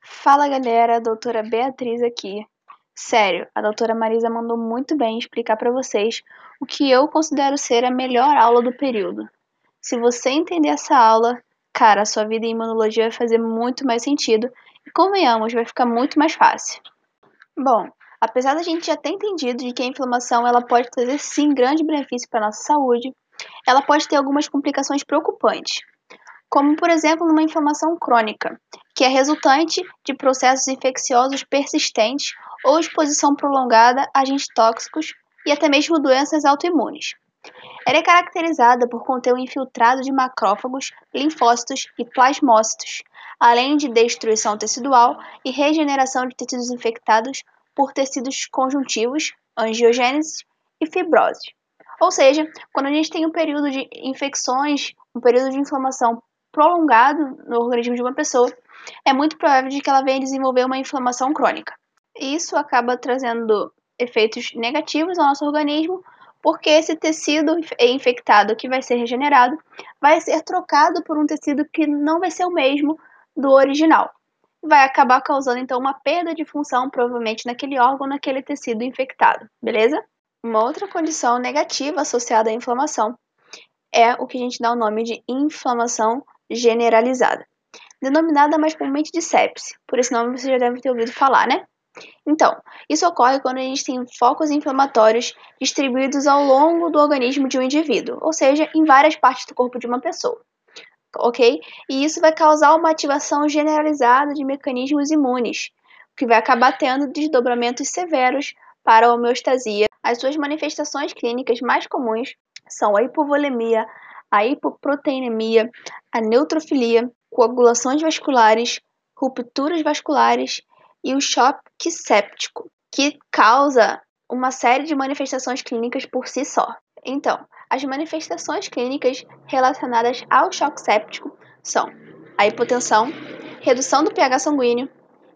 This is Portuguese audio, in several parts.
Fala galera, doutora Beatriz aqui. Sério, a doutora Marisa mandou muito bem explicar para vocês o que eu considero ser a melhor aula do período. Se você entender essa aula, cara, a sua vida em imunologia vai fazer muito mais sentido e, convenhamos, vai ficar muito mais fácil. Bom, apesar da gente já ter entendido de que a inflamação ela pode trazer sim grande benefício para nossa saúde, ela pode ter algumas complicações preocupantes como por exemplo numa inflamação crônica, que é resultante de processos infecciosos persistentes ou exposição prolongada a agentes tóxicos e até mesmo doenças autoimunes. Ela é caracterizada por conter um infiltrado de macrófagos, linfócitos e plasmócitos, além de destruição tecidual e regeneração de tecidos infectados por tecidos conjuntivos, angiogênese e fibrose. Ou seja, quando a gente tem um período de infecções, um período de inflamação prolongado no organismo de uma pessoa, é muito provável de que ela venha desenvolver uma inflamação crônica. Isso acaba trazendo efeitos negativos ao nosso organismo, porque esse tecido infectado que vai ser regenerado vai ser trocado por um tecido que não vai ser o mesmo do original. Vai acabar causando então uma perda de função, provavelmente naquele órgão, naquele tecido infectado, beleza? Uma outra condição negativa associada à inflamação é o que a gente dá o nome de inflamação generalizada, denominada mais comumente de sepse. Por esse nome você já deve ter ouvido falar, né? Então, isso ocorre quando a gente tem focos inflamatórios distribuídos ao longo do organismo de um indivíduo, ou seja, em várias partes do corpo de uma pessoa. Ok? E isso vai causar uma ativação generalizada de mecanismos imunes, que vai acabar tendo desdobramentos severos para a homeostasia. As suas manifestações clínicas mais comuns são a hipovolemia, a hipoproteinemia, a neutrofilia, coagulações vasculares, rupturas vasculares e o choque séptico, que causa uma série de manifestações clínicas por si só. Então, as manifestações clínicas relacionadas ao choque séptico são a hipotensão, redução do pH sanguíneo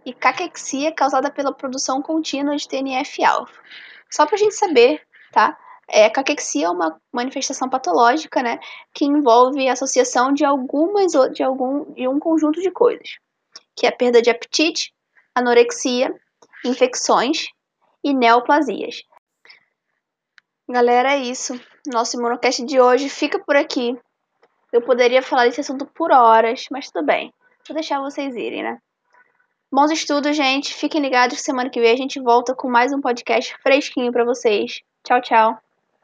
e caquexia causada pela produção contínua de TNF-alfa. Só para a gente saber, tá? É, caquexia é uma manifestação patológica, né, que envolve a associação de algumas de algum de um conjunto de coisas, que é a perda de apetite, anorexia, infecções e neoplasias. Galera, é isso. Nosso imunocast de hoje fica por aqui. Eu poderia falar desse assunto por horas, mas tudo bem. Vou deixar vocês irem, né? Bons estudos, gente. Fiquem ligados que semana que vem a gente volta com mais um podcast fresquinho para vocês. Tchau, tchau.